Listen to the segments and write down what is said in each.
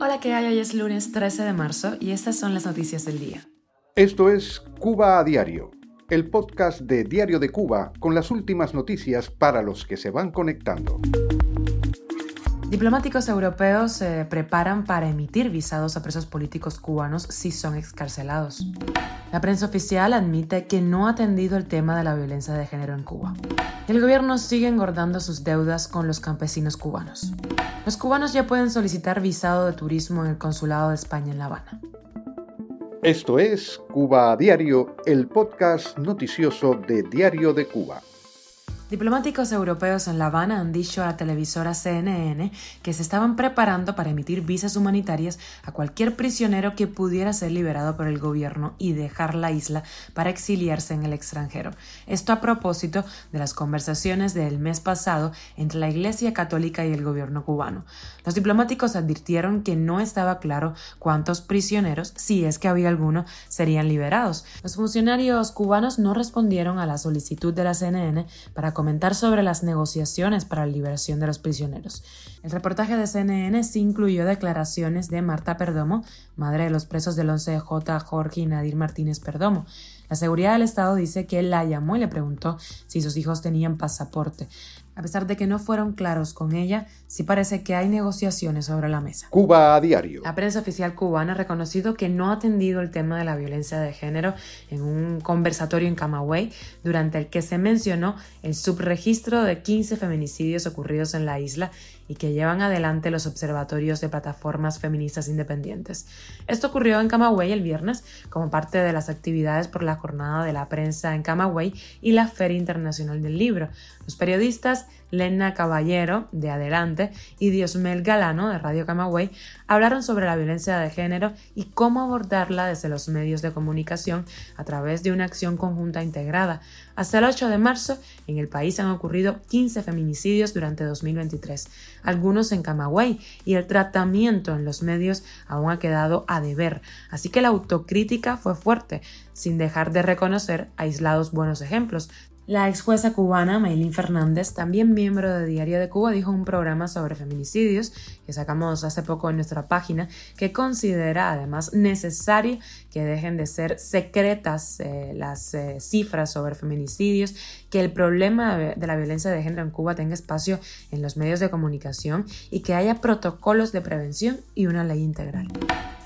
Hola, ¿qué hay? Hoy es lunes 13 de marzo y estas son las noticias del día. Esto es Cuba a Diario, el podcast de Diario de Cuba con las últimas noticias para los que se van conectando. Diplomáticos europeos se preparan para emitir visados a presos políticos cubanos si son excarcelados. La prensa oficial admite que no ha atendido el tema de la violencia de género en Cuba. El gobierno sigue engordando sus deudas con los campesinos cubanos. Los cubanos ya pueden solicitar visado de turismo en el Consulado de España en La Habana. Esto es Cuba Diario, el podcast noticioso de Diario de Cuba. Diplomáticos europeos en La Habana han dicho a la televisora CNN que se estaban preparando para emitir visas humanitarias a cualquier prisionero que pudiera ser liberado por el gobierno y dejar la isla para exiliarse en el extranjero. Esto a propósito de las conversaciones del mes pasado entre la Iglesia Católica y el gobierno cubano. Los diplomáticos advirtieron que no estaba claro cuántos prisioneros, si es que había alguno, serían liberados. Los funcionarios cubanos no respondieron a la solicitud de la CNN para comentar sobre las negociaciones para la liberación de los prisioneros. El reportaje de CNN sí incluyó declaraciones de Marta Perdomo, madre de los presos del 11J Jorge y Nadir Martínez Perdomo. La seguridad del Estado dice que él la llamó y le preguntó si sus hijos tenían pasaporte. A pesar de que no fueron claros con ella, sí parece que hay negociaciones sobre la mesa. Cuba a diario. La prensa oficial cubana ha reconocido que no ha atendido el tema de la violencia de género en un conversatorio en Camagüey, durante el que se mencionó el subregistro de 15 feminicidios ocurridos en la isla y que llevan adelante los observatorios de plataformas feministas independientes. Esto ocurrió en Camagüey el viernes como parte de las actividades por la jornada de la prensa en Camagüey y la Feria Internacional del Libro. Los periodistas Lena Caballero, de Adelante, y Diosmel Galano, de Radio Camagüey, hablaron sobre la violencia de género y cómo abordarla desde los medios de comunicación a través de una acción conjunta integrada. Hasta el 8 de marzo, en el país han ocurrido 15 feminicidios durante 2023, algunos en Camagüey, y el tratamiento en los medios aún ha quedado a deber, así que la autocrítica fue fuerte, sin dejar de reconocer aislados buenos ejemplos, la ex jueza cubana Maylin Fernández, también miembro de Diario de Cuba, dijo en un programa sobre feminicidios que sacamos hace poco en nuestra página que considera además necesario que dejen de ser secretas eh, las eh, cifras sobre feminicidios, que el problema de la violencia de género en Cuba tenga espacio en los medios de comunicación y que haya protocolos de prevención y una ley integral.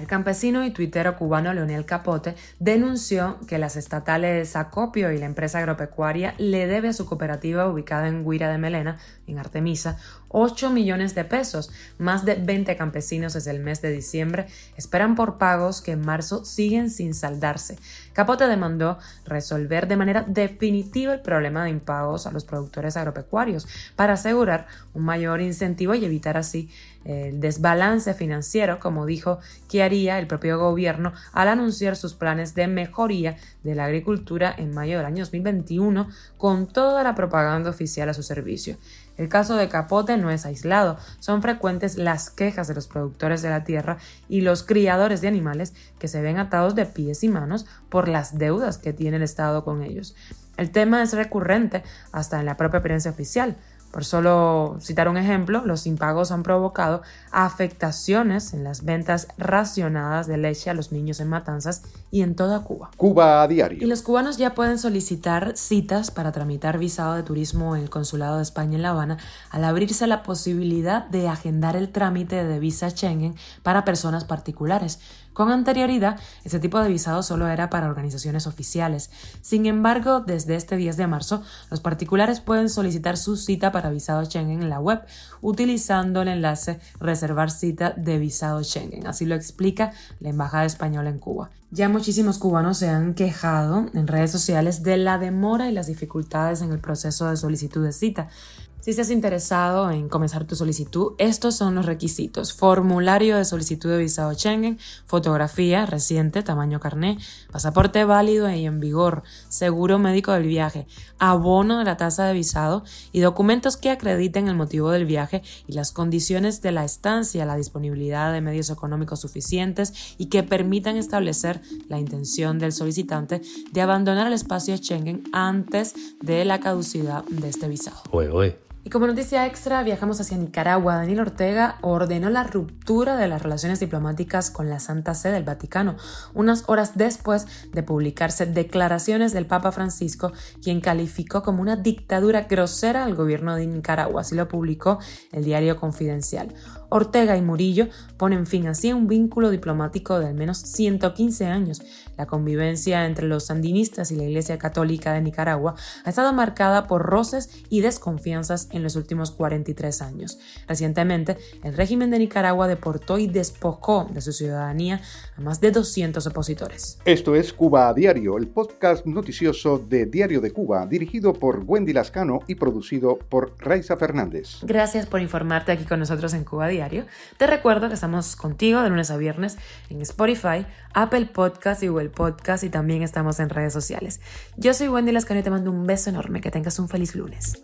El campesino y tuitero cubano Leonel Capote denunció que las estatales Acopio y la empresa agropecuaria le debe a su cooperativa ubicada en Guira de Melena, en Artemisa, 8 millones de pesos. Más de 20 campesinos desde el mes de diciembre esperan por pagos que en marzo siguen sin saldarse. Capote demandó resolver de manera definitiva el problema de impagos a los productores agropecuarios para asegurar un mayor incentivo y evitar así el desbalance financiero, como dijo que el propio gobierno al anunciar sus planes de mejoría de la agricultura en mayo del año 2021 con toda la propaganda oficial a su servicio. El caso de Capote no es aislado, son frecuentes las quejas de los productores de la tierra y los criadores de animales que se ven atados de pies y manos por las deudas que tiene el Estado con ellos. El tema es recurrente hasta en la propia prensa oficial. Por solo citar un ejemplo, los impagos han provocado afectaciones en las ventas racionadas de leche a los niños en Matanzas y en toda Cuba. Cuba a diario. Y los cubanos ya pueden solicitar citas para tramitar visado de turismo en el Consulado de España en La Habana al abrirse la posibilidad de agendar el trámite de visa Schengen para personas particulares. Con anterioridad, este tipo de visado solo era para organizaciones oficiales. Sin embargo, desde este 10 de marzo, los particulares pueden solicitar su cita para visado Schengen en la web utilizando el enlace Reservar cita de visado Schengen. Así lo explica la Embajada Española en Cuba. Ya muchísimos cubanos se han quejado en redes sociales de la demora y las dificultades en el proceso de solicitud de cita. Si estás interesado en comenzar tu solicitud, estos son los requisitos. Formulario de solicitud de visado Schengen, fotografía reciente, tamaño carné, pasaporte válido y en vigor, seguro médico del viaje, abono de la tasa de visado y documentos que acrediten el motivo del viaje y las condiciones de la estancia, la disponibilidad de medios económicos suficientes y que permitan establecer la intención del solicitante de abandonar el espacio Schengen antes de la caducidad de este visado. Y como noticia extra, viajamos hacia Nicaragua. Daniel Ortega ordenó la ruptura de las relaciones diplomáticas con la Santa Sede del Vaticano, unas horas después de publicarse declaraciones del Papa Francisco, quien calificó como una dictadura grosera al gobierno de Nicaragua. Así lo publicó el diario Confidencial. Ortega y Murillo ponen fin así a un vínculo diplomático de al menos 115 años. La convivencia entre los sandinistas y la Iglesia Católica de Nicaragua ha estado marcada por roces y desconfianzas en los últimos 43 años. Recientemente, el régimen de Nicaragua deportó y despojó de su ciudadanía a más de 200 opositores. Esto es Cuba a Diario, el podcast noticioso de Diario de Cuba, dirigido por Wendy Lascano y producido por Raiza Fernández. Gracias por informarte aquí con nosotros en Cuba a Te recuerdo que estamos contigo de lunes a viernes en Spotify, Apple Podcast y Google Podcast y también estamos en redes sociales. Yo soy Wendy Lascano y te mando un beso enorme. Que tengas un feliz lunes.